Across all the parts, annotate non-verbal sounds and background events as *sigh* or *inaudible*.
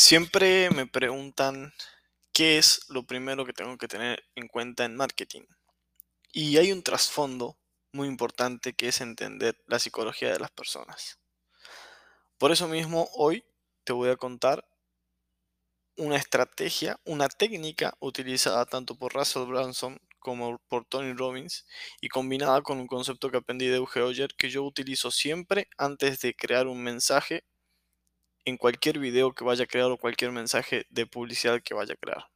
Siempre me preguntan qué es lo primero que tengo que tener en cuenta en marketing. Y hay un trasfondo muy importante que es entender la psicología de las personas. Por eso mismo hoy te voy a contar una estrategia, una técnica utilizada tanto por Russell Branson como por Tony Robbins y combinada con un concepto que aprendí de Euge Oyer que yo utilizo siempre antes de crear un mensaje en cualquier video que vaya a crear o cualquier mensaje de publicidad que vaya a crear.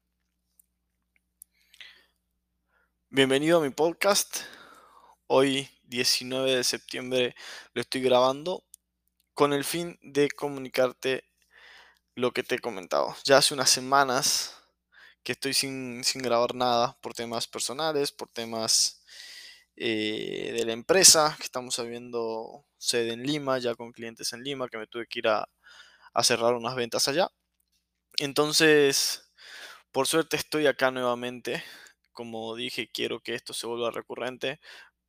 Bienvenido a mi podcast. Hoy 19 de septiembre lo estoy grabando con el fin de comunicarte lo que te he comentado. Ya hace unas semanas que estoy sin, grabar nada por temas personales, por temas eh, de la empresa, que estamos habiendo sede en Lima, ya con clientes en Lima, que me tuve que ir a, a cerrar unas ventas allá. Entonces, por suerte estoy acá nuevamente. Como dije, quiero que esto se vuelva recurrente,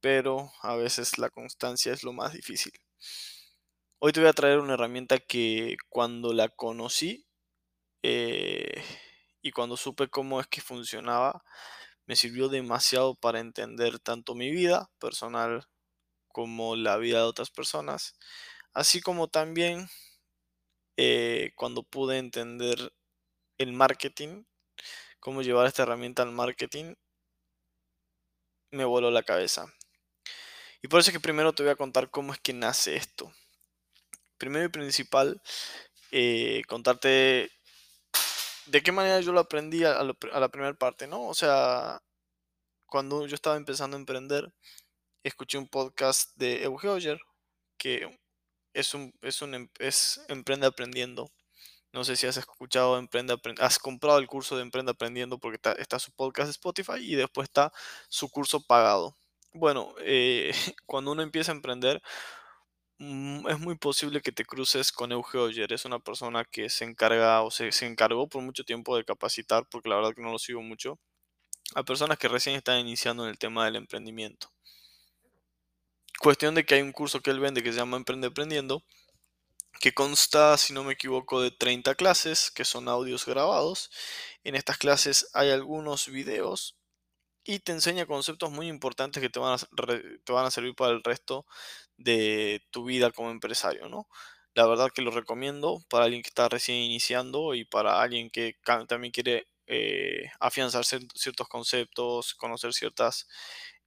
pero a veces la constancia es lo más difícil. Hoy te voy a traer una herramienta que cuando la conocí eh, y cuando supe cómo es que funcionaba, me sirvió demasiado para entender tanto mi vida personal como la vida de otras personas, así como también eh, cuando pude entender el marketing, cómo llevar esta herramienta al marketing, me voló la cabeza. Y por eso es que primero te voy a contar cómo es que nace esto. Primero y principal, eh, contarte de qué manera yo lo aprendí a, la primera parte, ¿no? O sea, cuando yo estaba empezando a emprender, escuché un podcast de Euge que es un, es un em, es Emprende Aprendiendo. No sé si has escuchado Emprende Aprendiendo, has comprado el curso de Emprende Aprendiendo porque está, su podcast de Spotify y después está su curso pagado. Bueno, eh, *laughs* cuando uno empieza a emprender, mm, es muy posible que te cruces con Euge Oyer. Es una persona que se encarga o se, se encargó por mucho tiempo de capacitar, porque la verdad que no lo sigo mucho, a personas que recién están iniciando en el tema del emprendimiento. Cuestión de que hay un curso que él vende que se llama Emprende Aprendiendo, que consta, si no me equivoco, de 30 clases, que son audios grabados. En estas clases hay algunos videos y te enseña conceptos muy importantes que te van a, te van a servir para el resto de tu vida como empresario, ¿no? La verdad que lo recomiendo para alguien que está recién iniciando y para alguien que también quiere eh, afianzar ciertos conceptos, conocer ciertas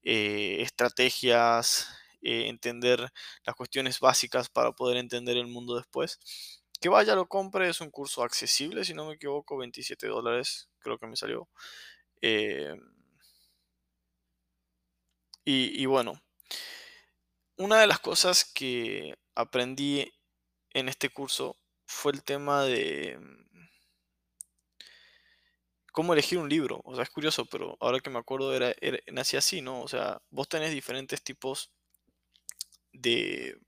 eh, estrategias, eh, entender las cuestiones básicas para poder entender el mundo después. Que vaya, lo compre, es un curso accesible, si no me equivoco, 27 dólares creo que me salió. Eh, y, bueno, una de las cosas que aprendí en este curso fue el tema de cómo elegir un libro. O sea, es curioso, pero ahora que me acuerdo era, era, nací así, ¿no? O sea, vos tenés diferentes tipos de,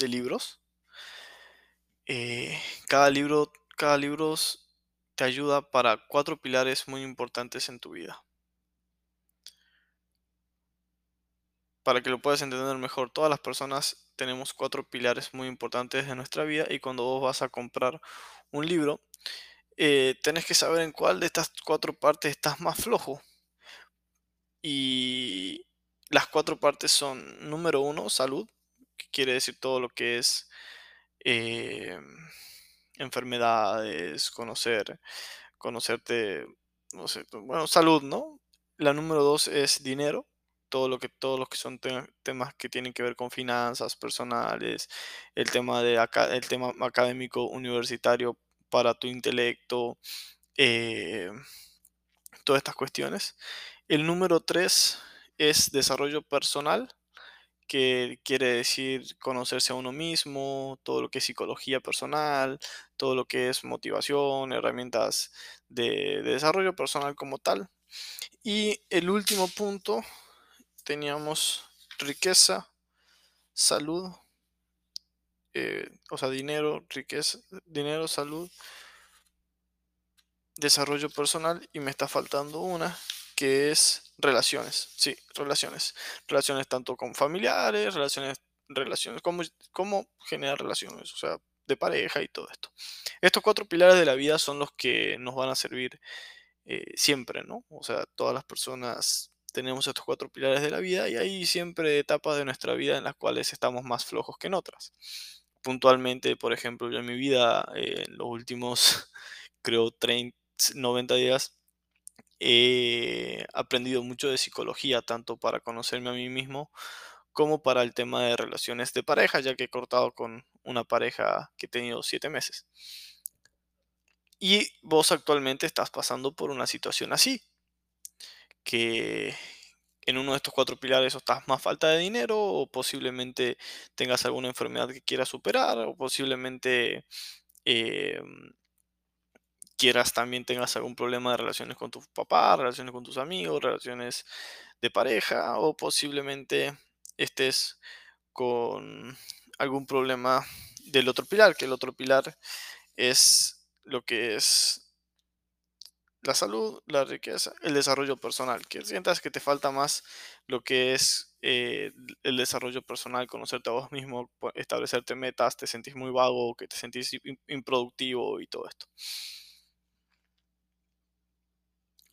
libros. Eh, cada libro, cada libro te ayuda para cuatro pilares muy importantes en tu vida. Para que lo puedas entender mejor, todas las personas tenemos cuatro pilares muy importantes en nuestra vida y cuando vos vas a comprar un libro, eh, tenés que saber en cuál de estas cuatro partes estás más flojo. Y las cuatro partes son, número uno, salud, que quiere decir todo lo que es em, enfermedades, conocer, conocerte, no sé, bueno, salud, ¿no? La número dos es dinero, todo lo que, todos los que son temas que tienen que ver con finanzas personales, el tema, de el tema académico universitario para tu intelecto, eh, todas estas cuestiones. El número tres es desarrollo personal, que quiere decir conocerse a uno mismo, todo lo que es psicología personal, todo lo que es motivación, herramientas de, desarrollo personal como tal. Y el último punto, teníamos riqueza, salud, eh, o sea, dinero, riqueza, dinero, salud, desarrollo personal y me está faltando una que es relaciones, sí, relaciones. Relaciones tanto con familiares, relaciones, relaciones, cómo, cómo generar relaciones, o sea, de pareja y todo esto. Estos cuatro pilares de la vida son los que nos van a servir eh, siempre, ¿no? O sea, todas las personas tenemos estos cuatro pilares de la vida y hay siempre etapas de nuestra vida en las cuales estamos más flojos que en otras. Puntualmente, por ejemplo, yo en mi vida, eh, en los últimos, *laughs* creo, 30, 90 días, he aprendido mucho de psicología, tanto para conocerme a mí mismo como para el tema de relaciones de pareja, ya que he cortado con una pareja que he tenido siete meses. Y vos actualmente estás pasando por una situación así, que en uno de estos cuatro pilares o estás más falta de dinero o posiblemente tengas alguna enfermedad que quieras superar o posiblemente em, quieras también tengas algún problema de relaciones con tu papá, relaciones con tus amigos, relaciones de pareja o posiblemente estés con algún problema del otro pilar, que el otro pilar es lo que es la salud, la riqueza, el desarrollo personal, que sientas que te falta más lo que es eh, el desarrollo personal, conocerte a vos mismo, establecerte metas, te sentís muy vago, que te sentís improductivo y todo esto.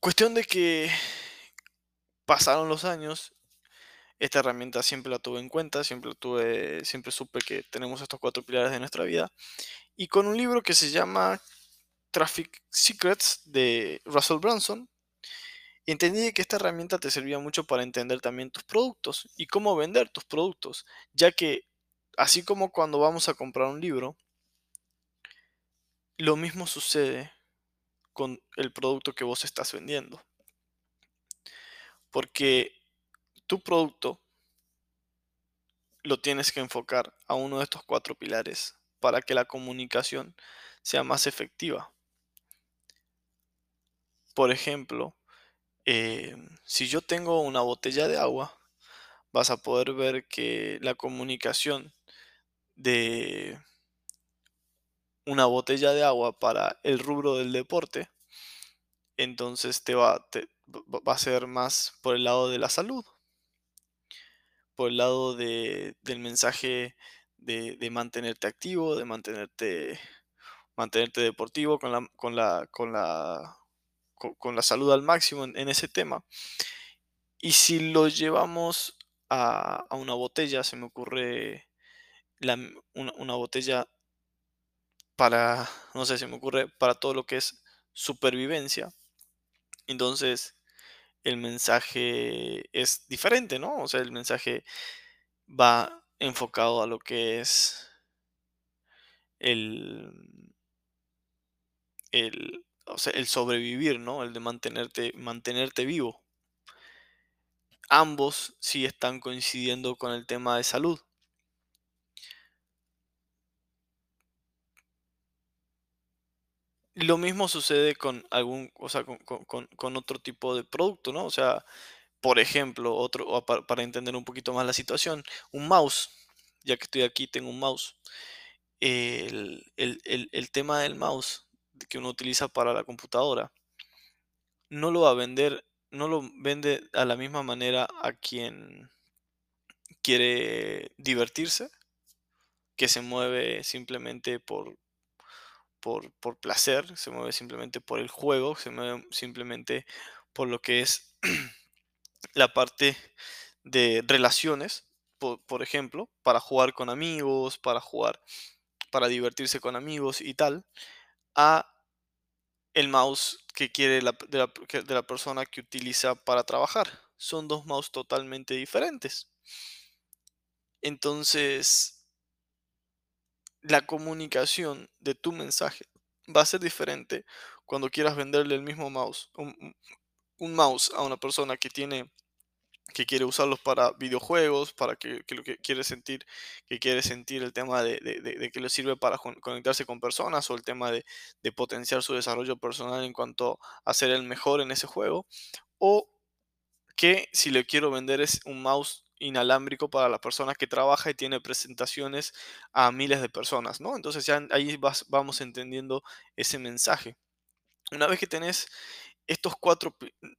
Cuestión de que pasaron los años, esta herramienta siempre la tuve en cuenta, siempre tuve, siempre supe que tenemos estos cuatro pilares de nuestra vida. Y con un libro que se llama Traffic Secrets de Russell Brunson, entendí que esta herramienta te servía mucho para entender también tus productos y cómo vender tus productos, ya que así como cuando vamos a comprar un libro, lo mismo sucede con el producto que vos estás vendiendo. Porque tu producto lo tienes que enfocar a uno de estos cuatro pilares para que la comunicación sea más efectiva. Por ejemplo, eh, si yo tengo una botella de agua, vas a poder ver que la comunicación de una botella de agua para el rubro del deporte, entonces te va, va a ser más por el lado de la salud, por el lado del mensaje de, de, mantenerte activo, de mantenerte, mantenerte deportivo con la, con la, con la con, la salud al máximo en, ese tema. Y si lo llevamos a, una botella, se me ocurre una, botella para, no sé, se me ocurre para todo lo que es supervivencia. Entonces, el mensaje es diferente, ¿no? O sea, el mensaje va enfocado a lo que es el, el, o sea, el sobrevivir, ¿no? El de mantenerte, mantenerte vivo. Ambos sí están coincidiendo con el tema de salud. Lo mismo sucede con algún, o sea, con, otro tipo de producto, ¿no? O sea, por ejemplo, otro, para, entender un poquito más la situación, un mouse, ya que estoy aquí, tengo un mouse. el, el tema del mouse que uno utiliza para la computadora, no lo va a vender, no lo vende a la misma manera a quien quiere divertirse, que se mueve simplemente por, por, placer, se mueve simplemente por el juego, se mueve simplemente por lo que es *clears throat* la parte de relaciones, por, ejemplo, para jugar con amigos, para jugar, para divertirse con amigos y tal, a el mouse que quiere la, de, la, persona que utiliza para trabajar. Son dos mouse totalmente diferentes. Entonces, la comunicación de tu mensaje va a ser diferente cuando quieras venderle el mismo mouse. un mouse a una persona que tiene que quiere usarlos para videojuegos, para que, lo que quiere sentir, que quiere sentir el tema de, que le sirve para conectarse con personas o el tema de, potenciar su desarrollo personal en cuanto a ser el mejor en ese juego, o que si le quiero vender es un mouse inalámbrico para la persona que trabaja y tiene presentaciones a miles de personas, ¿no? Entonces ya ahí vamos entendiendo ese mensaje. Una vez que tenés estos cuatro,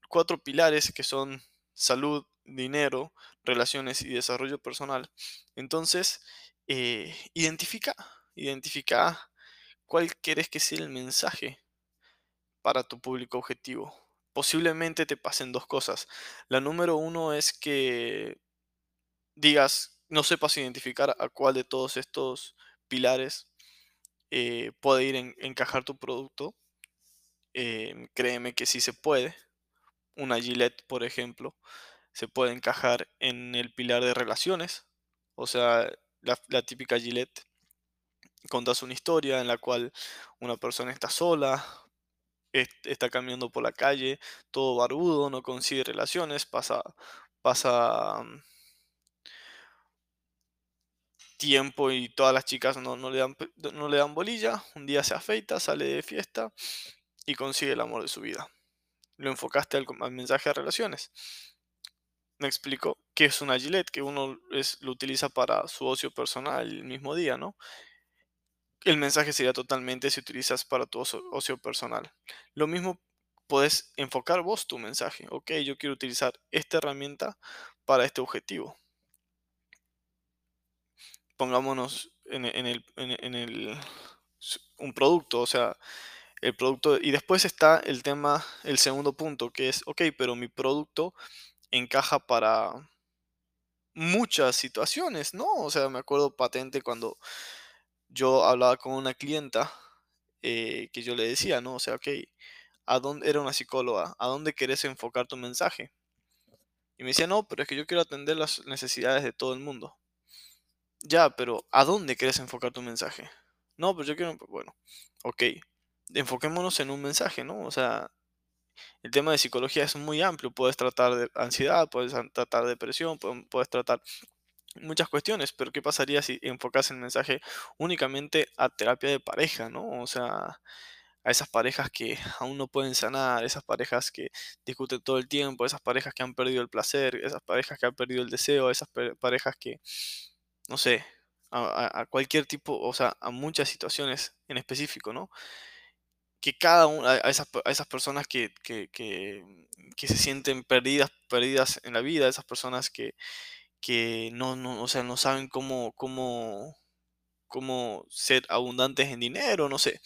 cuatro pilares que son salud, dinero, relaciones y desarrollo personal. Entonces, eh, identifica identifica cuál quieres que sea el mensaje para tu público objetivo. Posiblemente te pasen dos cosas. La número uno es que digas, no sepas identificar a cuál de todos estos pilares eh, puede ir en encajar tu producto. Em, créeme que sí se puede. Una Gillette, por ejemplo, se puede encajar en el pilar de relaciones. O sea, la, típica Gillette. Contas una historia en la cual una persona está sola, está caminando por la calle, todo barbudo, no consigue relaciones, pasa, pasa mm, tiempo y todas las chicas no, no, le dan, no le dan bolilla, un día se afeita, sale de fiesta y consigue el amor de su vida. Lo enfocaste al, mensaje de relaciones. Me explico que es una gilet que uno es, lo utiliza para su ocio personal el mismo día, ¿no? el mensaje sería totalmente si utilizas para tu ocio, personal. Lo mismo puedes enfocar vos tu mensaje. Ok, yo quiero utilizar esta herramienta para este objetivo. Pongámonos en, el, en, el, un producto, o sea, el producto. Y después está el tema, el segundo punto, que es, ok, pero mi producto encaja para muchas situaciones, ¿no? O sea, me acuerdo patente cuando yo hablaba con una clienta eh, que yo le decía, ¿no? O sea, ok, ¿a dónde, era una psicóloga, ¿a dónde querés enfocar tu mensaje? Y me decía, no, pero es que yo quiero atender las necesidades de todo el mundo. Ya, pero ¿a dónde querés enfocar tu mensaje? No, pero yo quiero, bueno, ok, enfoquémonos en un mensaje, ¿no? O sea, el tema de psicología es muy amplio, puedes tratar de ansiedad, puedes tratar de depresión, puedes tratar muchas cuestiones, pero ¿qué pasaría si enfocas el mensaje únicamente a terapia de pareja, ¿no? O sea, a esas parejas que aún no pueden sanar, esas parejas que discuten todo el tiempo, esas parejas que han perdido el placer, esas parejas que han perdido el deseo, esas parejas que, no sé, a, cualquier tipo, o sea, a muchas situaciones en específico, ¿no? Que cada una, a esas, a esas personas que, que, que, que se sienten perdidas, perdidas en la vida, esas personas que, que no, no, o sea, no saben cómo, cómo, cómo ser abundantes en dinero, no sé.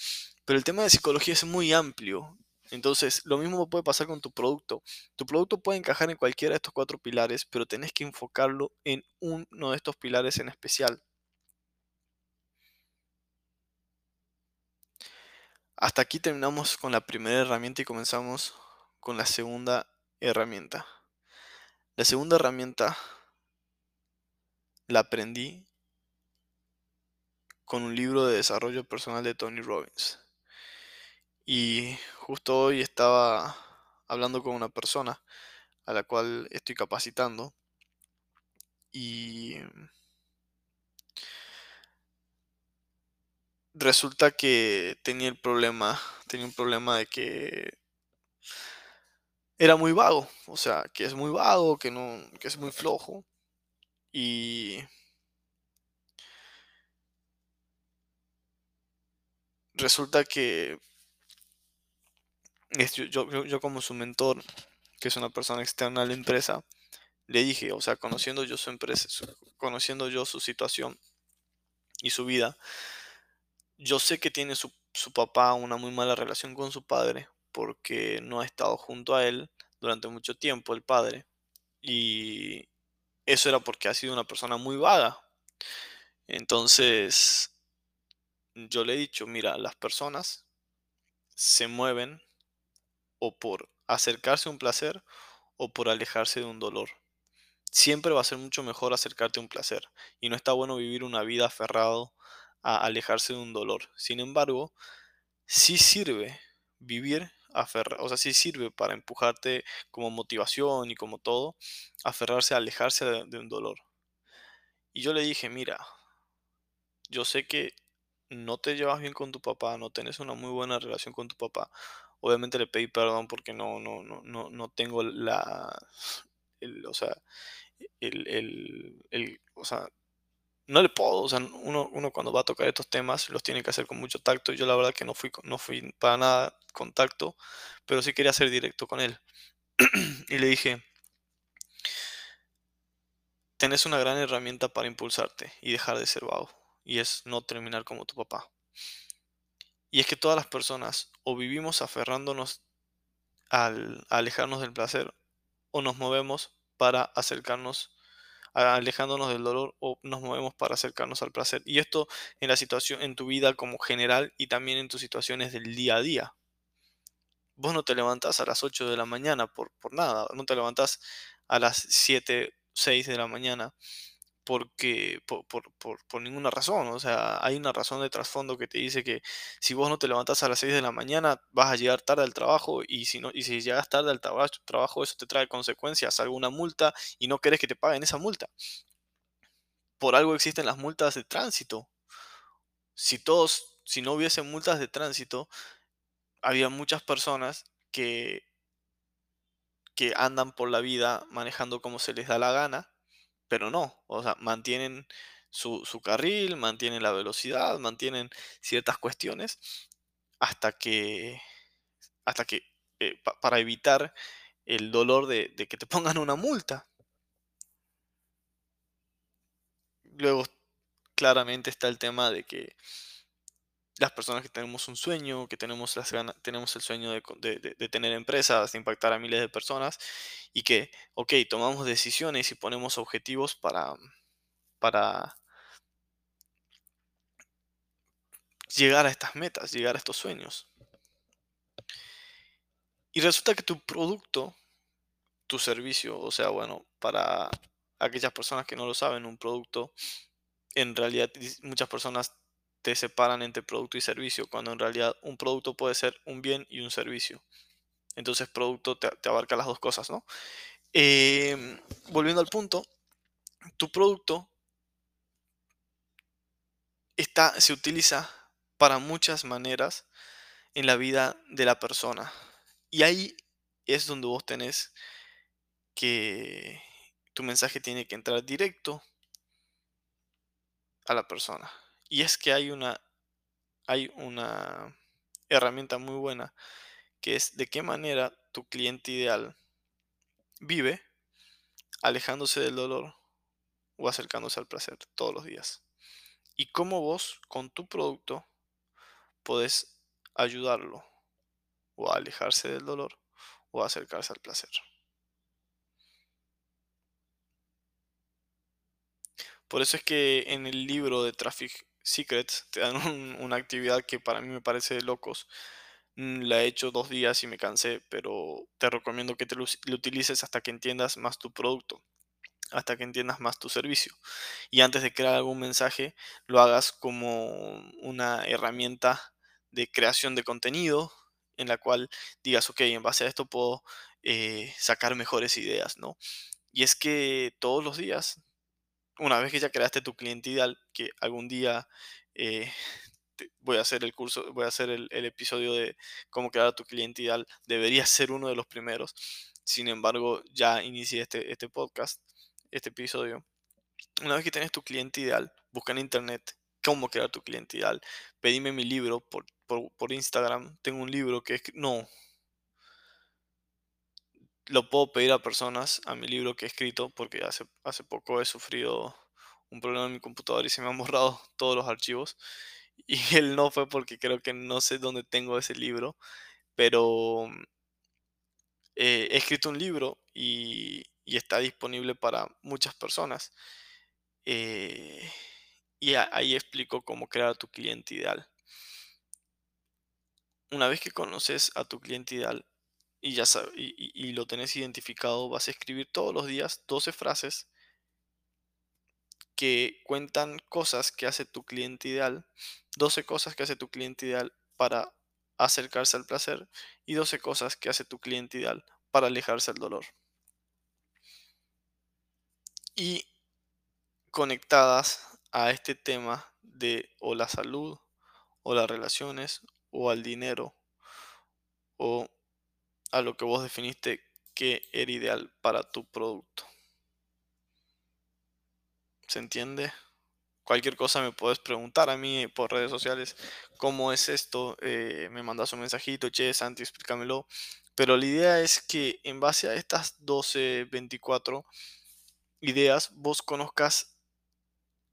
Pero el tema de psicología es muy amplio. Entonces, lo mismo puede pasar con tu producto. Tu producto puede encajar en cualquiera de estos cuatro pilares, pero tenés que enfocarlo en uno de estos pilares en especial. Hasta aquí terminamos con la primera herramienta y comenzamos con la segunda herramienta. La segunda herramienta la aprendí con un libro de desarrollo personal de Tony Robbins. Y justo hoy estaba hablando con una persona a la cual estoy capacitando y resulta que tenía el problema, tenía un problema de que era muy vago, o sea, que es muy vago, que no que es muy flojo y resulta que yo, como su mentor, que es una persona externa a la empresa, le dije, o sea, conociendo yo su empresa, conociendo yo su situación y su vida, yo sé que tiene su, su papá una muy mala relación con su padre porque no ha estado junto a él durante mucho tiempo el padre y eso era porque ha sido una persona muy vaga. Entonces, yo le he dicho, mira, las personas se mueven o por acercarse a un placer o por alejarse de un dolor. Siempre va a ser mucho mejor acercarte a un placer y no está bueno vivir una vida aferrado a alejarse de un dolor. Sin embargo, sí sirve vivir aferrado, o sea, sí sirve para empujarte como motivación y como todo, aferrarse a alejarse de un dolor. Y yo le dije, mira, yo sé que no te llevas bien con tu papá, no tienes una muy buena relación con tu papá. Obviamente le pedí perdón porque no, no, no, no, no tengo la, el, o sea, el, el, el, o sea, no le puedo, o sea, uno, uno cuando va a tocar estos temas los tiene que hacer con mucho tacto. Yo la verdad que no fui, no fui para nada con tacto, pero sí quería ser directo con él. *clears throat* y le dije, tenés una gran herramienta para impulsarte y dejar de ser vago y es no terminar como tu papá. Y es que todas las personas o vivimos aferrándonos al alejarnos del placer o nos movemos para acercarnos alejándonos del dolor o nos movemos para acercarnos al placer. Y esto en la situación, en tu vida como general y también en tus situaciones del día a día. Vos no te levantás a las 8 de la mañana por, por nada, no te levantás a las 7, 6 de la mañana porque por, por, por, ninguna razón. O sea, hay una razón de trasfondo que te dice que si vos no te levantás a las 6 de la mañana, vas a llegar tarde al trabajo y si, no, y si llegas tarde al trabajo, eso te trae consecuencias, alguna multa y no querés que te paguen esa multa. Por algo existen las multas de tránsito. Si todos, si no hubiese multas de tránsito, había muchas personas que, que andan por la vida manejando como se les da la gana pero no, o sea, mantienen su, carril, mantienen la velocidad, mantienen ciertas cuestiones hasta que, hasta que, eh, para evitar el dolor de, de que te *laughs* pongan una multa. Luego, claramente está el tema de que las personas que tenemos un sueño, que tenemos, las tenemos el sueño de, de, tener empresas, de impactar a miles de personas y que, ok, tomamos decisiones y ponemos objetivos para, para llegar a estas metas, llegar a estos sueños. Y resulta que tu producto, tu servicio, o sea, bueno, para aquellas personas que no lo saben, un producto, en realidad muchas personas te separan entre producto y servicio, cuando en realidad un producto puede ser un bien y un servicio. Entonces producto te, abarca las dos cosas, ¿no? Em, volviendo al punto, tu producto está, se utiliza para muchas maneras en la vida de la persona. Y ahí es donde vos tenés que tu mensaje tiene que entrar directo a la persona. Y es que hay una, hay una herramienta muy buena que es de qué manera tu cliente ideal vive alejándose del dolor o acercándose al placer todos los días. Y cómo vos con tu producto podés ayudarlo o a alejarse del dolor o a acercarse al placer. Por eso es que en el libro de Traffic Secrets te dan *laughs* una actividad que para mí me parece de locos. Mm, la he hecho dos días y me cansé, pero te recomiendo que te lo, utilices hasta que entiendas más tu producto, hasta que entiendas más tu servicio. Y antes de crear algún mensaje, lo hagas como una herramienta de creación de contenido en la cual digas, ok, en base a esto puedo eh, sacar mejores ideas, ¿no? Y es que todos los días una vez que ya creaste tu cliente ideal, que algún día eh, voy a hacer el curso, voy a hacer el, episodio de cómo crear a tu cliente ideal, debería ser uno de los primeros. Sin embargo, ya inicié este, este podcast, este episodio. Una vez que tienes tu cliente ideal, busca en internet cómo crear tu cliente ideal. Pedime mi libro por, por, por Instagram. Tengo un libro que es... No, lo puedo pedir a personas, a mi libro que he escrito, porque hace, hace poco he sufrido un problema en mi computador y se me han borrado *laughs* todos los archivos. Y *laughs* él no fue porque creo que no sé dónde tengo ese libro, pero eh, he escrito un libro y, está disponible para muchas personas. Eh, y ahí explico cómo crear tu cliente ideal. Una vez que conoces a tu cliente ideal, y ya sabes, y, lo tenés identificado, vas a escribir todos los días 12 frases que cuentan cosas que hace tu cliente ideal, 12 cosas que hace tu cliente ideal para acercarse al placer y 12 cosas que hace tu cliente ideal para alejarse del dolor. Y conectadas a este tema de o la salud o las relaciones o al dinero o a lo que vos definiste que era ideal para tu producto. ¿Se entiende? Cualquier cosa me puedes preguntar a mí por redes sociales cómo es esto. Eh, me mandas un mensajito, che, Santi, explícamelo. Pero la idea es que en base a estas 12, 24 ideas, vos conozcas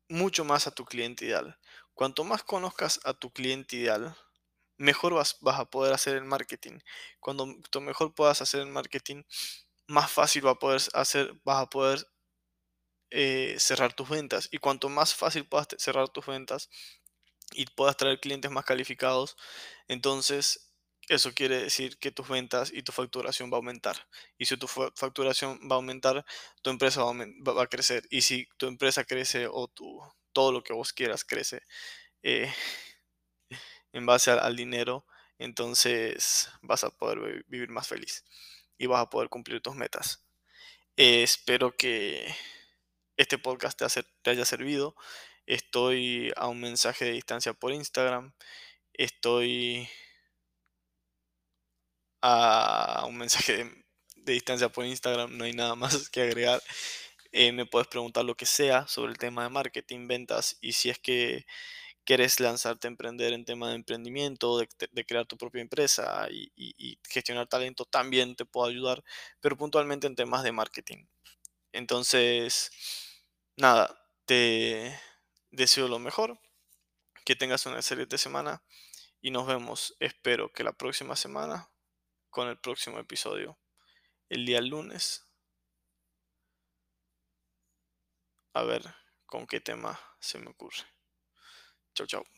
mucho más a tu cliente ideal. Cuanto más conozcas a tu cliente ideal, mejor vas, vas a poder hacer el marketing. Cuando mejor puedas hacer el marketing, más fácil va a poder hacer, vas a poder eh, cerrar tus ventas. Y cuanto más fácil puedas cerrar tus ventas y puedas traer clientes más calificados, entonces eso quiere decir que tus ventas y tu facturación va a aumentar. Y si tu facturación va a aumentar, tu empresa va a, va a crecer. Y si tu empresa crece o tu, todo lo que vos quieras crece eh, en base al, dinero, entonces vas a poder vivir más feliz y vas a poder cumplir tus metas. Espero que este podcast te, te haya servido. Estoy a un mensaje de distancia por Instagram. Estoy a un mensaje de, distancia por Instagram. No hay nada más que agregar. Eh, me puedes preguntar lo que sea sobre el tema de marketing, ventas y si es que quieres lanzarte a emprender en tema de emprendimiento, de, crear tu propia empresa y, y, gestionar talento, también te puedo ayudar, pero puntualmente en temas de marketing. Entonces, nada, te deseo lo mejor, que tengas una excelente semana y nos vemos, espero que la próxima semana con el próximo episodio, el día lunes. A ver con qué tema se me ocurre. Chau, chau.